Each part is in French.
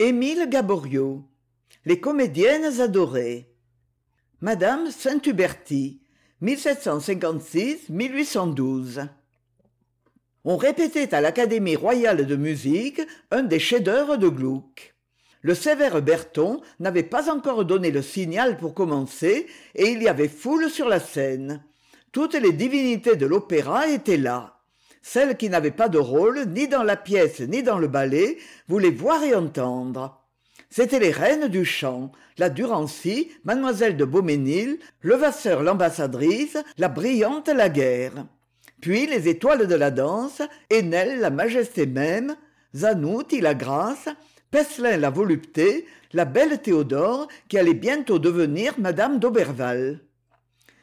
émile gaboriau les comédiennes adorées. Madame saint huberti on répétait à l'académie royale de musique un des chefs-d'œuvre de gluck. Le sévère berton n'avait pas encore donné le signal pour commencer et il y avait foule sur la scène. Toutes les divinités de l'opéra étaient là celles qui n'avaient pas de rôle ni dans la pièce ni dans le ballet voulaient voir et entendre. C'étaient les reines du chant la durancy mademoiselle de beaumesnil levasseur l'ambassadrice la brillante laguerre puis les étoiles de la danse Enel la majesté même zanouti la grâce Peslin la volupté la belle théodore qui allait bientôt devenir madame d'auberval.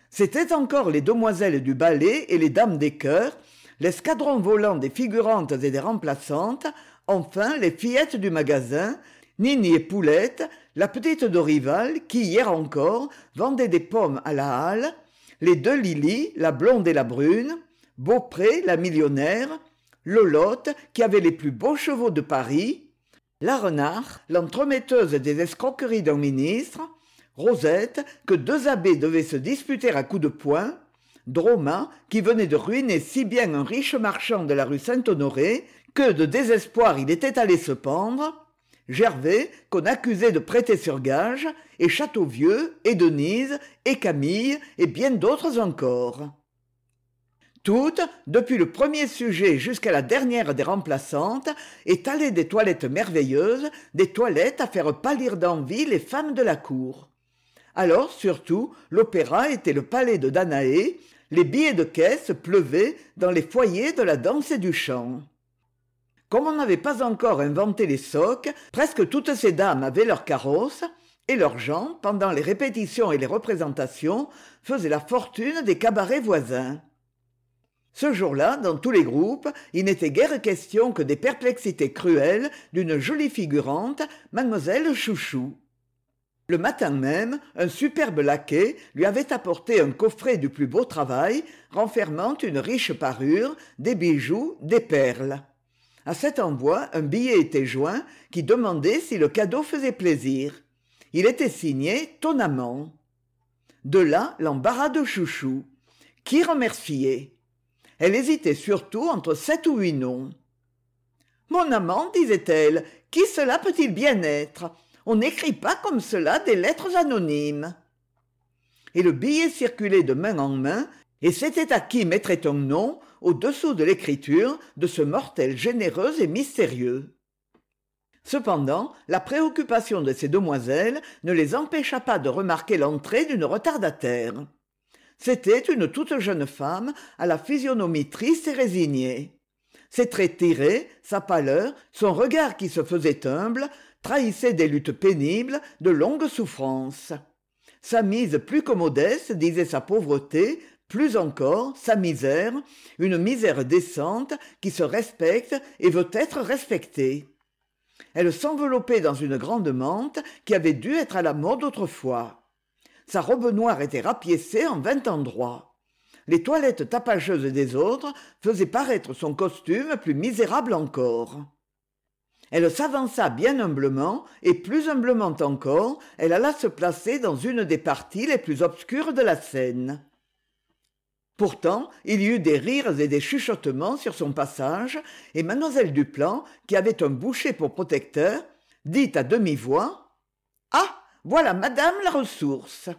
C'étaient encore les demoiselles du ballet et les dames des chœurs l'escadron volant des figurantes et des remplaçantes enfin les fillettes du magasin nini et poulette la petite dorival qui hier encore vendait des pommes à la halle les deux lili la blonde et la brune beaupré la millionnaire lolotte qui avait les plus beaux chevaux de paris la renard l'entremetteuse des escroqueries d'un ministre rosette que deux abbés devaient se disputer à coups de poing droma qui venait de ruiner si bien un riche marchand de la rue saint-honoré que de désespoir il était allé se pendre. Gervais qu'on accusait de prêter sur gage et châteauvieux et denise et camille et bien d'autres encore. Toutes depuis le premier sujet jusqu'à la dernière des remplaçantes étalaient des toilettes merveilleuses des toilettes à faire pâlir d'envie les femmes de la cour. Alors surtout l'opéra était le palais de danaé les billets de caisse pleuvaient dans les foyers de la danse et du chant. Comme on n'avait pas encore inventé les socs presque toutes ces dames avaient leur carrosse et leurs gens pendant les répétitions et les représentations faisaient la fortune des cabarets voisins. Ce jour-là dans tous les groupes il n'était guère question que des perplexités cruelles d'une jolie figurante mademoiselle chouchou le matin même un superbe laquais lui avait apporté un coffret du plus beau travail renfermant une riche parure des bijoux des perles. À cet envoi un billet était joint qui demandait si le cadeau faisait plaisir. Il était signé ton amant de là l'embarras de chouchou. Qui remercier elle hésitait surtout entre sept ou huit noms. Mon amant disait-elle qui cela peut-il bien être? On n'écrit pas comme cela des lettres anonymes. Et le billet circulait de main en main et c'était à qui mettrait un nom au-dessous de l'écriture de ce mortel généreux et mystérieux. Cependant la préoccupation de ces demoiselles ne les empêcha pas de remarquer l'entrée d'une retardataire. C'était une toute jeune femme à la physionomie triste et résignée. Ses traits tirés sa pâleur son regard qui se faisait humble trahissait des luttes pénibles de longues souffrances sa mise plus que modeste disait sa pauvreté plus encore sa misère une misère décente qui se respecte et veut être respectée. Elle s'enveloppait dans une grande mante qui avait dû être à la mode autrefois. Sa robe noire était rapiécée en vingt endroits. Les toilettes tapageuses des autres faisaient paraître son costume plus misérable encore elle s'avança bien humblement et plus humblement encore elle alla se placer dans une des parties les plus obscures de la scène. Pourtant il y eut des rires et des chuchotements sur son passage et mademoiselle duplan qui avait un boucher pour protecteur dit à demi-voix ah voilà madame la ressource!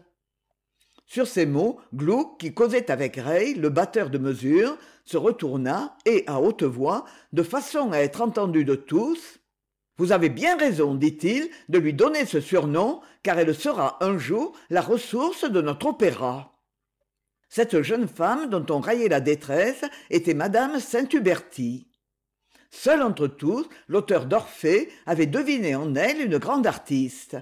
Sur ces mots gluck qui causait avec ray le batteur de mesure se retourna et à haute voix de façon à être entendu de tous vous avez bien raison dit-il de lui donner ce surnom car elle sera un jour la ressource de notre opéra. Cette jeune femme dont on raillait la détresse était madame saint huberti seul entre tous l'auteur d'orphée avait deviné en elle une grande artiste.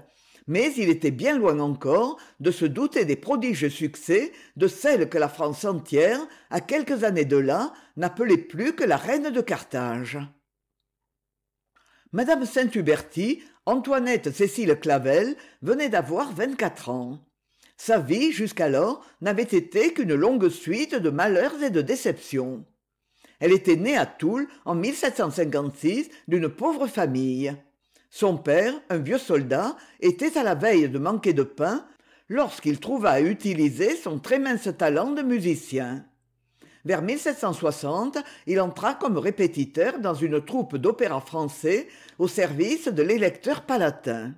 Mais il était bien loin encore de se douter des prodiges succès de celle que la france entière à quelques années de là n'appelait plus que la reine de carthage madame saint huberti antoinette cécile clavel venait d'avoir vingt-quatre ans. Sa vie jusqu'alors n'avait été qu'une longue suite de malheurs et de déceptions. Elle était née à toul en d'une pauvre famille. Son père un vieux soldat était à la veille de manquer de pain lorsqu'il trouva à utiliser son très mince talent de musicien vers il entra comme répétiteur dans une troupe d'opéra français au service de l'électeur palatin.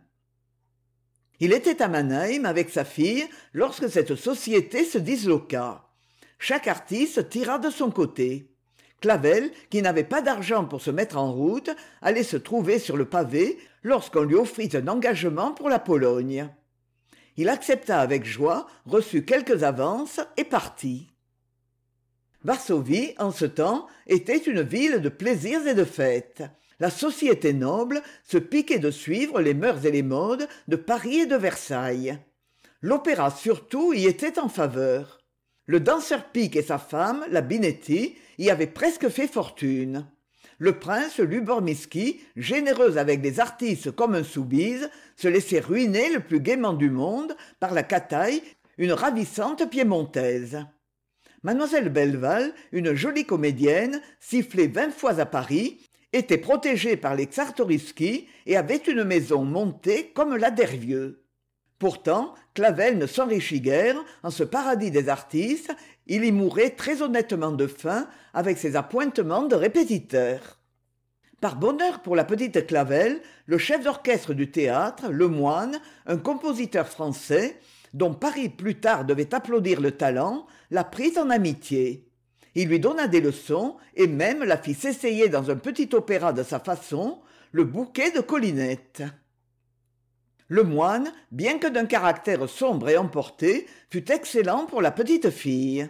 Il était à mannheim avec sa fille lorsque cette société se disloqua. Chaque artiste tira de son côté. Clavel qui n'avait pas d'argent pour se mettre en route allait se trouver sur le pavé lorsqu'on lui offrit un engagement pour la pologne. Il accepta avec joie reçut quelques avances et partit varsovie en ce temps était une ville de plaisirs et de fêtes. La société noble se piquait de suivre les mœurs et les modes de paris et de versailles. L'opéra surtout y était en faveur. Le danseur pique et sa femme la binetti y avaient presque fait fortune. Le prince lubormisky généreux avec des artistes comme un soubise se laissait ruiner le plus gaiement du monde par la cataille une ravissante piémontaise mademoiselle belleval une jolie comédienne sifflée vingt fois à paris était protégée par les czartoryski et avait une maison montée comme la d'hervieux pourtant clavel ne s'enrichit guère en ce paradis des artistes il y mourait très honnêtement de faim avec ses appointements de répétiteur. Par bonheur pour la petite clavel le chef d'orchestre du théâtre le moine un compositeur français dont paris plus tard devait applaudir le talent la prit en amitié. Il lui donna des leçons et même la fit s'essayer dans un petit opéra de sa façon le bouquet de collinette. Le moine bien que d'un caractère sombre et emporté fut excellent pour la petite fille.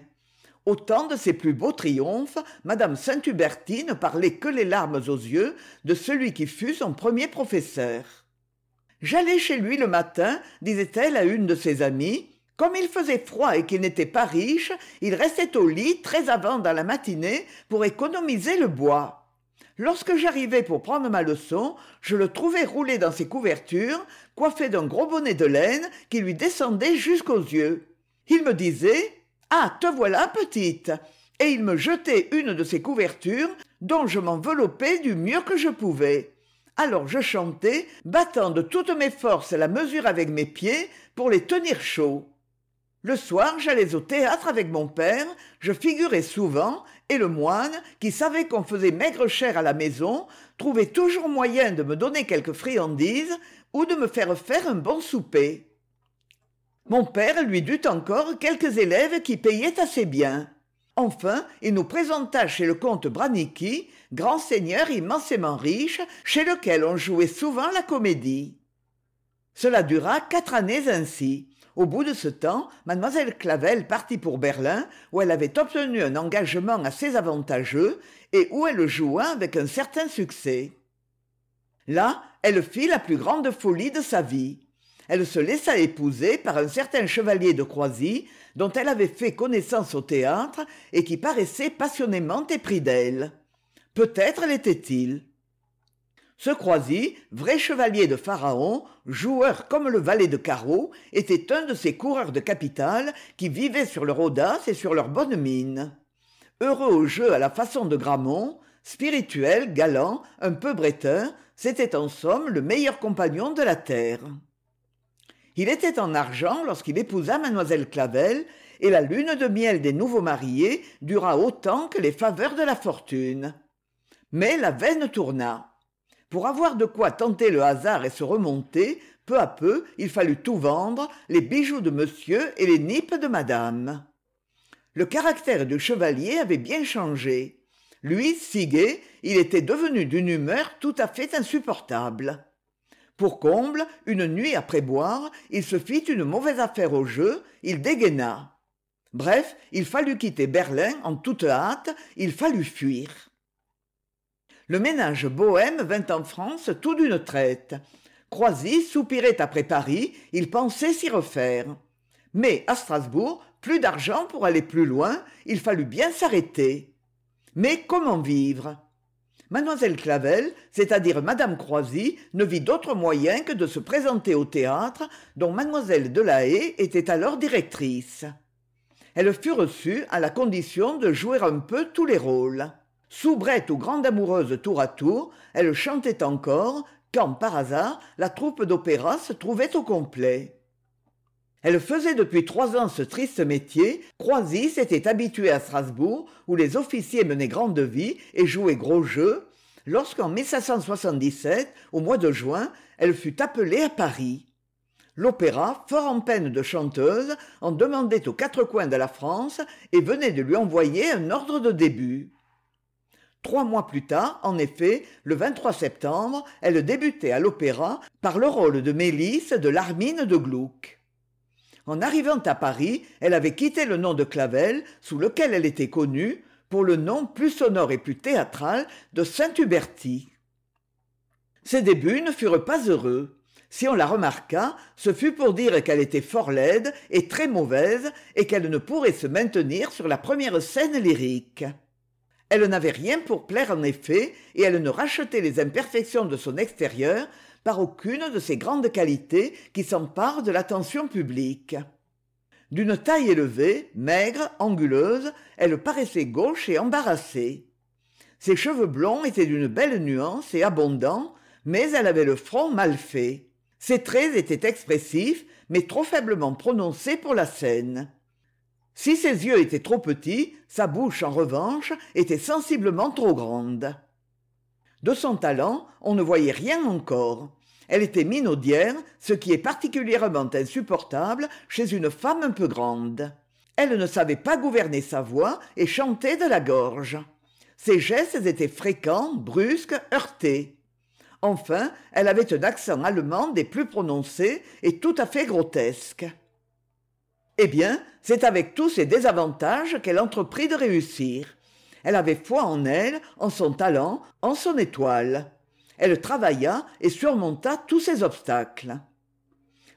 Au temps de ses plus beaux triomphes madame saint hubertine ne parlait que les larmes aux yeux de celui qui fut son premier professeur j'allais chez lui le matin disait-elle à une de ses amies comme il faisait froid et qu'il n'était pas riche il restait au lit très avant dans la matinée pour économiser le bois. Lorsque j'arrivais pour prendre ma leçon je le trouvais roulé dans ses couvertures coiffé d'un gros bonnet de laine qui lui descendait jusqu'aux yeux. Il me disait ah te voilà petite! Et il me jetait une de ses couvertures dont je m'enveloppais du mieux que je pouvais. Alors je chantais battant de toutes mes forces la mesure avec mes pieds pour les tenir chauds le soir j'allais au théâtre avec mon père je figurais souvent et le moine qui savait qu'on faisait maigre chère à la maison trouvait toujours moyen de me donner quelque friandise ou de me faire faire un bon souper. Mon père lui dut encore quelques élèves qui payaient assez bien. Enfin il nous présenta chez le comte branicki grand seigneur immensément riche chez lequel on jouait souvent la comédie. Cela dura quatre années ainsi au bout de ce temps mademoiselle clavel partit pour berlin où elle avait obtenu un engagement assez avantageux et où elle joua avec un certain succès. Là elle fit la plus grande folie de sa vie. Elle se laissa épouser par un certain chevalier de croisy dont elle avait fait connaissance au théâtre et qui paraissait passionnément épris d'elle. Peut-être l'était-il ce croisy vrai chevalier de pharaon joueur comme le valet de carreau était un de ces coureurs de capitale qui vivaient sur leur audace et sur leur bonne mine. Heureux au jeu à la façon de gramont spirituel galant un peu bretteur c'était en somme le meilleur compagnon de la terre. Il était en argent lorsqu'il épousa mademoiselle clavel et la lune de miel des nouveaux mariés dura autant que les faveurs de la fortune. Mais la veine tourna pour avoir de quoi tenter le hasard et se remonter peu à peu il fallut tout vendre les bijoux de monsieur et les nippes de madame. Le caractère du chevalier avait bien changé. Lui si gai il était devenu d'une humeur tout à fait insupportable. Pour comble une nuit après boire il se fit une mauvaise affaire au jeu il dégaina. Bref il fallut quitter berlin en toute hâte il fallut fuir le ménage bohème vint en france tout d'une traite. Croisy soupirait après paris il pensait s'y refaire. Mais à strasbourg plus d'argent pour aller plus loin il fallut bien s'arrêter. Mais comment vivre? Mademoiselle clavel c'est-à-dire madame croisy ne vit d'autre moyen que de se présenter au théâtre dont mademoiselle de la haye était alors directrice. Elle fut reçue à la condition de jouer un peu tous les rôles soubrette ou grande amoureuse tour à tour elle chantait encore quand par hasard la troupe d'opéra se trouvait au complet. Elle faisait depuis trois ans ce triste métier croisis s'était habituée à strasbourg où les officiers menaient grande vie et jouaient gros jeu lorsqu'en au mois de juin elle fut appelée à paris. L'opéra fort en peine de chanteuse en demandait aux quatre coins de la france et venait de lui envoyer un ordre de début trois mois plus tard en effet le septembre elle débutait à l'opéra par le rôle de mélisse de l'armine de gluck en arrivant à paris elle avait quitté le nom de clavel sous lequel elle était connue pour le nom plus sonore et plus théâtral de saint huberti ses débuts ne furent pas heureux. Si on la remarqua ce fut pour dire qu'elle était fort laide et très mauvaise et qu'elle ne pourrait se maintenir sur la première scène lyrique elle n'avait rien pour plaire en effet et elle ne rachetait les imperfections de son extérieur par aucune de ces grandes qualités qui s'emparent de l'attention publique. D'une taille élevée maigre anguleuse elle paraissait gauche et embarrassée. Ses cheveux blonds étaient d'une belle nuance et abondants mais elle avait le front mal fait. Ses traits étaient expressifs mais trop faiblement prononcés pour la scène si ses yeux étaient trop petits sa bouche en revanche était sensiblement trop grande. De son talent on ne voyait rien encore. Elle était minaudière ce qui est particulièrement insupportable chez une femme un peu grande. Elle ne savait pas gouverner sa voix et chantait de la gorge. Ses gestes étaient fréquents brusques heurtés. Enfin elle avait un accent allemand des plus prononcés et tout à fait grotesque eh bien c'est avec tous ces désavantages qu'elle entreprit de réussir. Elle avait foi en elle en son talent en son étoile. Elle travailla et surmonta tous ces obstacles.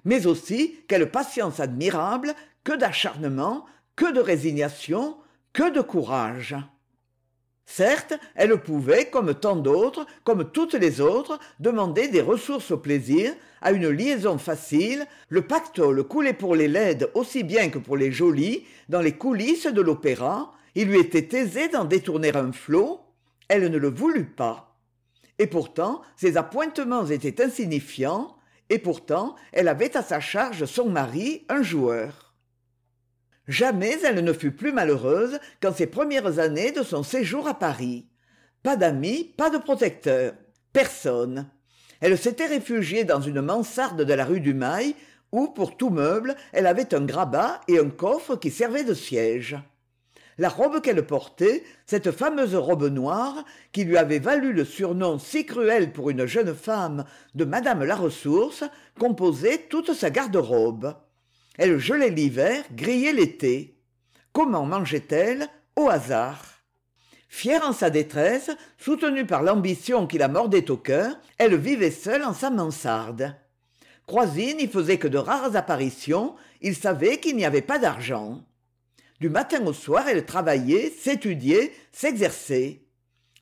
Mais aussi quelle patience admirable que d'acharnement que de résignation que de courage certes elle pouvait comme tant d'autres comme toutes les autres demander des ressources au plaisir à une liaison facile. Le pactole coulait pour les laides aussi bien que pour les jolies dans les coulisses de l'opéra. Il lui était aisé d'en détourner un flot. Elle ne le voulut pas. Et pourtant ses appointements étaient insignifiants. Et pourtant elle avait à sa charge son mari un joueur jamais elle ne fut plus malheureuse qu'en ces premières années de son séjour à paris. Pas d'amis pas de protecteurs personne. Elle s'était réfugiée dans une mansarde de la rue du mail où pour tout meuble elle avait un grabat et un coffre qui servaient de siège. La robe qu'elle portait cette fameuse robe noire qui lui avait valu le surnom si cruel pour une jeune femme de madame la ressource composait toute sa garde-robe elle gelait l'hiver grillait l'été. Comment mangeait elle au hasard. Fière en sa détresse soutenue par l'ambition qui la mordait au cœur elle vivait seule en sa mansarde. Croisille n'y faisait que de rares apparitions il savait qu'il n'y avait pas d'argent. Du matin au soir elle travaillait s'étudiait s'exerçait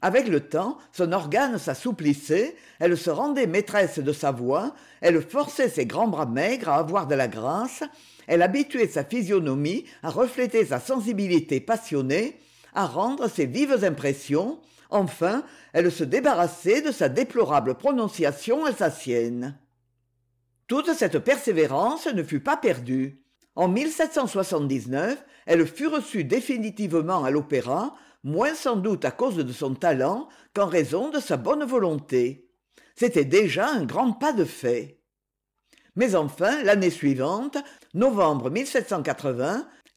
avec le temps son organe s'assouplissait elle se rendait maîtresse de sa voix elle forçait ses grands bras maigres à avoir de la grâce elle habituait sa physionomie à refléter sa sensibilité passionnée à rendre ses vives impressions. Enfin elle se débarrassait de sa déplorable prononciation alsacienne toute cette persévérance ne fut pas perdue. En elle fut reçue définitivement à l'opéra moins sans doute à cause de son talent qu'en raison de sa bonne volonté. C'était déjà un grand pas de fait. Mais enfin l'année suivante novembre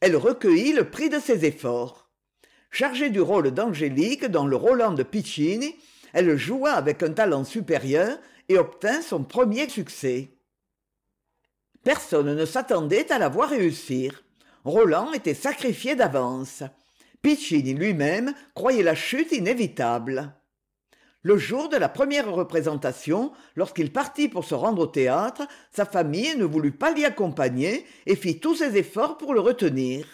elle recueillit le prix de ses efforts. Chargée du rôle d'angélique dans le roland de piccini elle joua avec un talent supérieur et obtint son premier succès. Personne ne s'attendait à la voir réussir. Roland était sacrifié d'avance piccini lui-même croyait la chute inévitable. Le jour de la première représentation lorsqu'il partit pour se rendre au théâtre sa famille ne voulut pas l'y accompagner et fit tous ses efforts pour le retenir.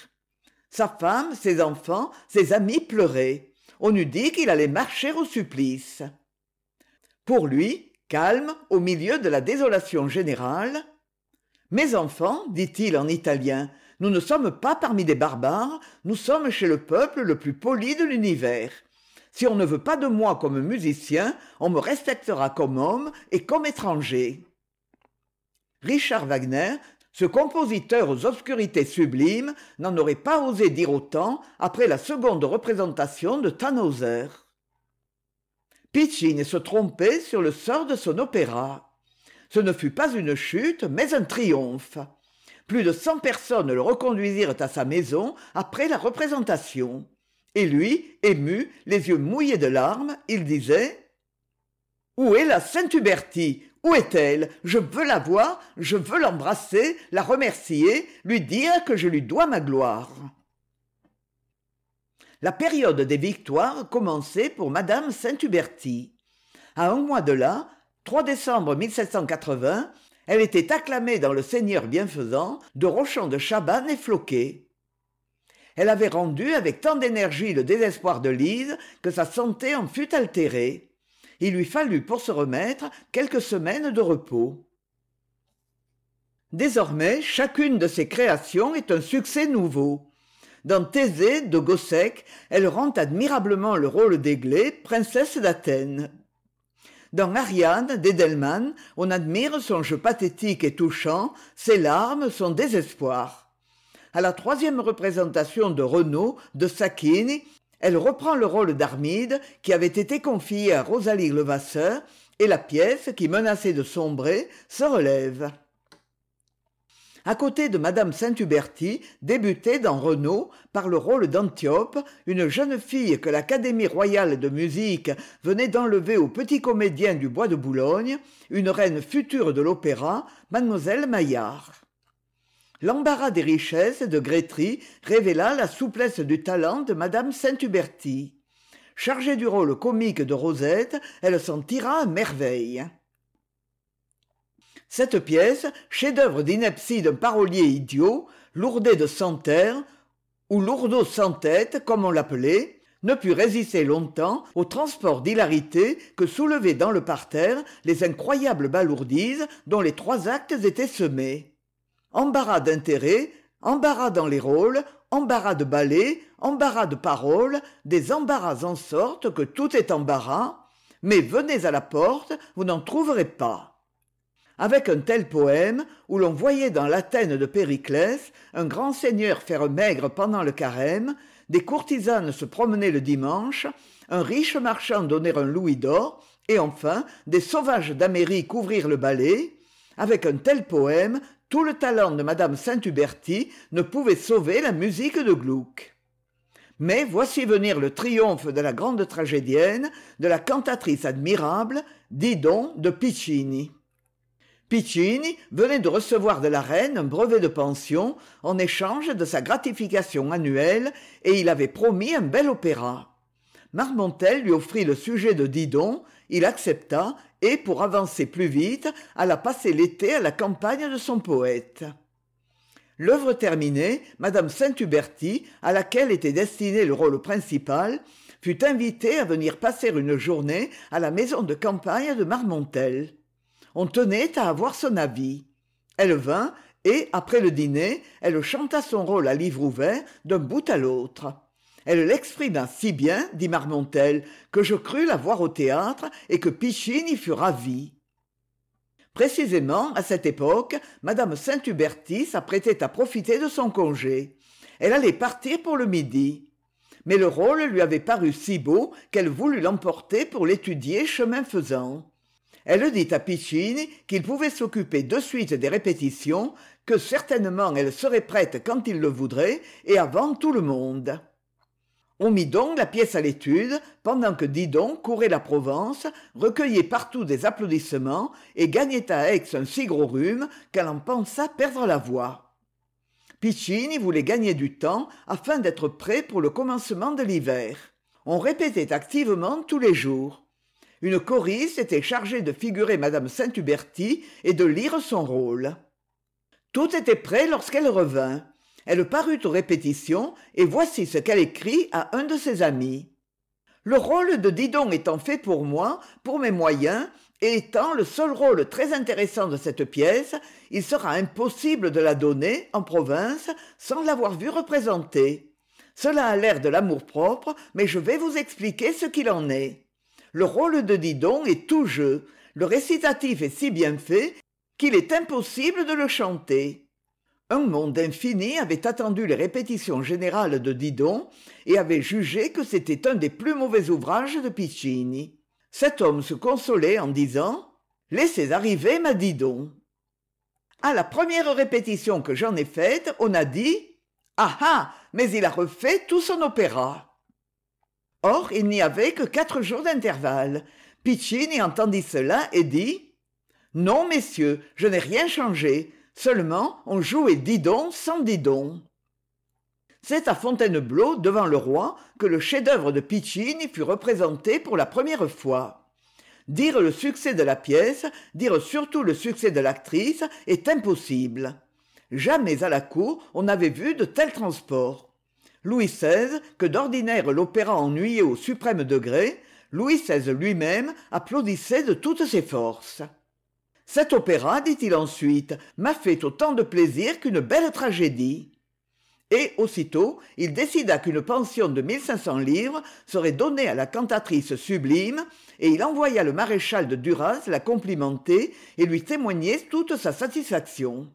Sa femme ses enfants ses amis pleuraient. On eût dit qu'il allait marcher au supplice. Pour lui calme au milieu de la désolation générale mes enfants dit-il en italien nous ne sommes pas parmi des barbares nous sommes chez le peuple le plus poli de l'univers. Si on ne veut pas de moi comme musicien on me respectera comme homme et comme étranger. Richard wagner ce compositeur aux obscurités sublimes n'en aurait pas osé dire autant après la seconde représentation de tannhauser. Piccini se trompait sur le sort de son opéra. Ce ne fut pas une chute mais un triomphe plus de cent personnes le reconduisirent à sa maison après la représentation. Et lui ému les yeux mouillés de larmes il disait où est la saint huberti où est-elle? Je veux la voir je veux l'embrasser la remercier lui dire que je lui dois ma gloire la période des victoires commençait pour madame saint huberti à un mois de là décembre elle était acclamée dans le seigneur bienfaisant de rochon de chabannes et floquet. Elle avait rendu avec tant d'énergie le désespoir de lise que sa santé en fut altérée. Il lui fallut pour se remettre quelques semaines de repos. Désormais chacune de ses créations est un succès nouveau. Dans thésée de gossec elle rend admirablement le rôle d'aiglé princesse d'athènes dans ariane d'edelman on admire son jeu pathétique et touchant ses larmes son désespoir. À la troisième représentation de renaud de sacchini elle reprend le rôle d'armide qui avait été confié à rosalie levasseur et la pièce qui menaçait de sombrer se relève à côté de madame saint huberti débutait dans renaud par le rôle d'antiope une jeune fille que l'académie royale de musique venait d'enlever au petit comédien du bois de boulogne une reine future de l'opéra mademoiselle maillard. L'embarras des richesses de grétry révéla la souplesse du talent de madame saint huberti chargée du rôle comique de rosette elle s'en tira à merveille cette pièce chef-d'œuvre d'ineptie d'un parolier idiot lourdet de santerre ou lourdeau sans tête comme on l'appelait ne put résister longtemps au transport d'hilarité que soulevaient dans le parterre les incroyables balourdises dont les trois actes étaient semés. Embarras d'intérêt embarras dans les rôles embarras de ballet embarras de paroles des embarras en sorte que tout est embarras mais venez à la porte vous n'en trouverez pas avec un tel poème où l'on voyait dans l'athènes de périclès un grand seigneur faire maigre pendant le carême des courtisanes se promener le dimanche un riche marchand donner un louis d'or et enfin des sauvages d'amérique ouvrir le balai. Avec un tel poème tout le talent de madame saint huberti ne pouvait sauver la musique de gluck. Mais voici venir le triomphe de la grande tragédienne de la cantatrice admirable didon de piccini piccini venait de recevoir de la reine un brevet de pension en échange de sa gratification annuelle et il avait promis un bel opéra. Marmontel lui offrit le sujet de didon il accepta et pour avancer plus vite alla passer l'été à la campagne de son poète. L'œuvre terminée madame saint huberti à laquelle était destiné le rôle principal fut invitée à venir passer une journée à la maison de campagne de marmontel on tenait à avoir son avis. Elle vint et après le dîner elle chanta son rôle à livre ouvert d'un bout à l'autre. Elle l'exprima si bien dit marmontel que je crus la voir au théâtre et que pichine y fut ravie. Précisément à cette époque madame saint huberti s'apprêtait à profiter de son congé. Elle allait partir pour le midi. Mais le rôle lui avait paru si beau qu'elle voulut l'emporter pour l'étudier chemin faisant elle dit à piccini qu'il pouvait s'occuper de suite des répétitions que certainement elle serait prête quand il le voudrait et avant tout le monde. On mit donc la pièce à l'étude pendant que didon courait la provence recueillait partout des applaudissements et gagnait à aix un si gros rhume qu'elle en pensa perdre la voix. Piccini voulait gagner du temps afin d'être prêt pour le commencement de l'hiver. On répétait activement tous les jours une choriste était chargée de figurer madame saint huberti et de lire son rôle. Tout était prêt lorsqu'elle revint. Elle parut aux répétitions et voici ce qu'elle écrit à un de ses amis le rôle de didon étant fait pour moi pour mes moyens et étant le seul rôle très intéressant de cette pièce il sera impossible de la donner en province sans l'avoir vue représentée cela a l'air de l'amour-propre mais je vais vous expliquer ce qu'il en est le rôle de didon est tout jeu. Le récitatif est si bien fait qu'il est impossible de le chanter. Un monde infini avait attendu les répétitions générales de didon et avait jugé que c'était un des plus mauvais ouvrages de piccini. Cet homme se consolait en disant laissez arriver ma didon à la première répétition que j'en ai faite on a dit ah ah mais il a refait tout son opéra or il n'y avait que quatre jours d'intervalle. Piccini entendit cela et dit non messieurs je n'ai rien changé. Seulement on jouait didon sans didon c'est à fontainebleau devant le roi que le chef-d'œuvre de piccini fut représenté pour la première fois. Dire le succès de la pièce dire surtout le succès de l'actrice est impossible. Jamais à la cour on n'avait vu de tels transports louis xvi que d'ordinaire l'opéra ennuyait au suprême degré louis xvi lui-même applaudissait de toutes ses forces. Cet opéra dit-il ensuite m'a fait autant de plaisir qu'une belle tragédie. Et aussitôt il décida qu'une pension de mille cinq cents livres serait donnée à la cantatrice sublime et il envoya le maréchal de duras la complimenter et lui témoigner toute sa satisfaction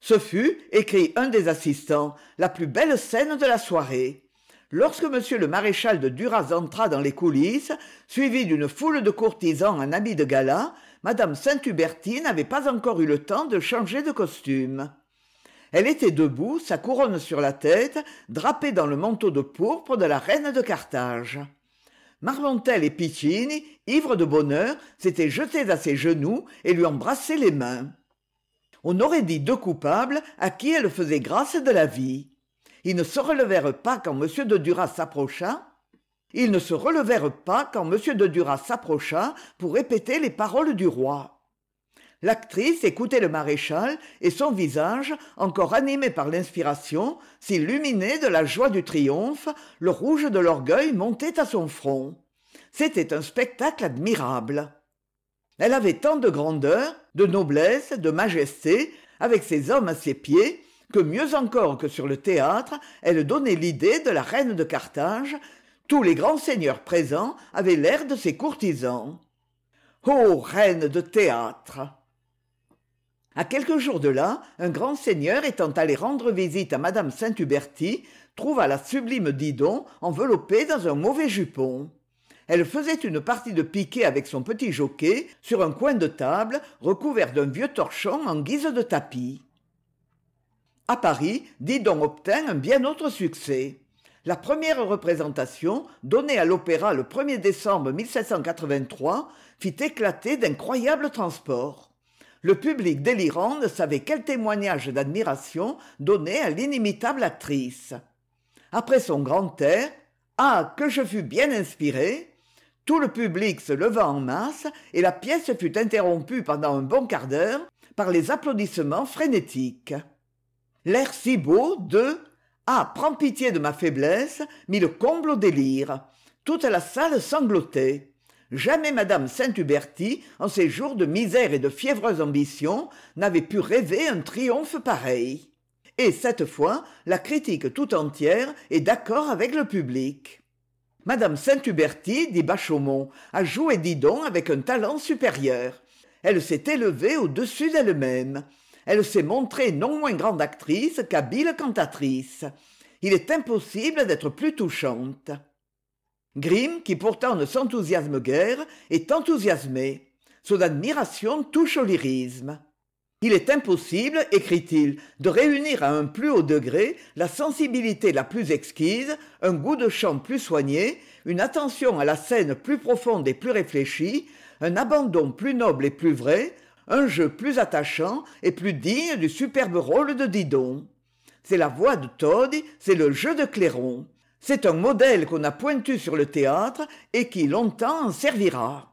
ce fut écrit un des assistants la plus belle scène de la soirée. Lorsque m. le maréchal de duras entra dans les coulisses suivi d'une foule de courtisans en habit de gala Madame saint huberti n'avait pas encore eu le temps de changer de costume. Elle était debout sa couronne sur la tête drapée dans le manteau de pourpre de la reine de carthage. Marmontel et piccini ivres de bonheur s'étaient jetés à ses genoux et lui embrassaient les mains on aurait dit deux coupables à qui elle faisait grâce de la vie. Ils ne se relevèrent pas quand m de duras s'approcha. Ils ne se relevèrent pas quand m de duras s'approcha pour répéter les paroles du roi. L'actrice écoutait le maréchal et son visage encore animé par l'inspiration s'illuminait de la joie du triomphe le rouge de l'orgueil montait à son front. C'était un spectacle admirable. Elle avait tant de grandeur de noblesse de majesté avec ses hommes à ses pieds que mieux encore que sur le théâtre elle donnait l'idée de la reine de carthage. Tous les grands seigneurs présents avaient l'air de ses courtisans. Ô reine de théâtre! À quelques jours de là un grand seigneur étant allé rendre visite à madame saint huberti trouva la sublime didon enveloppée dans un mauvais jupon elle faisait une partie de piquet avec son petit jockey sur un coin de table recouvert d'un vieux torchon en guise de tapis. À paris didon obtint un bien autre succès. La première représentation donnée à l'opéra le 1er décembre fit éclater d'incroyables transports. Le public délirant ne savait quel témoignage d'admiration donner à l'inimitable actrice. Après son grand air ah que je fus bien inspiré tout le public se leva en masse et la pièce fut interrompue pendant un bon quart d'heure par les applaudissements frénétiques. L'air si beau de ah prends pitié de ma faiblesse mit le comble au délire. Toute la salle sanglotait. Jamais madame saint huberti en ses jours de misère et de fiévreuse ambition n'avait pu rêver un triomphe pareil. Et cette fois la critique tout entière est d'accord avec le public madame saint huberti dit bachaumont a joué didon avec un talent supérieur. Elle s'est élevée au-dessus d'elle-même. Elle s'est montrée non moins grande actrice qu'habile cantatrice. Il est impossible d'être plus touchante. Grimm qui pourtant ne s'enthousiasme guère est enthousiasmé. Son admiration touche au lyrisme il est impossible écrit-il de réunir à un plus haut degré la sensibilité la plus exquise un goût de chant plus soigné une attention à la scène plus profonde et plus réfléchie un abandon plus noble et plus vrai un jeu plus attachant et plus digne du superbe rôle de didon. C'est la voix de todd c'est le jeu de clairon. C'est un modèle qu'on a pointu sur le théâtre et qui longtemps en servira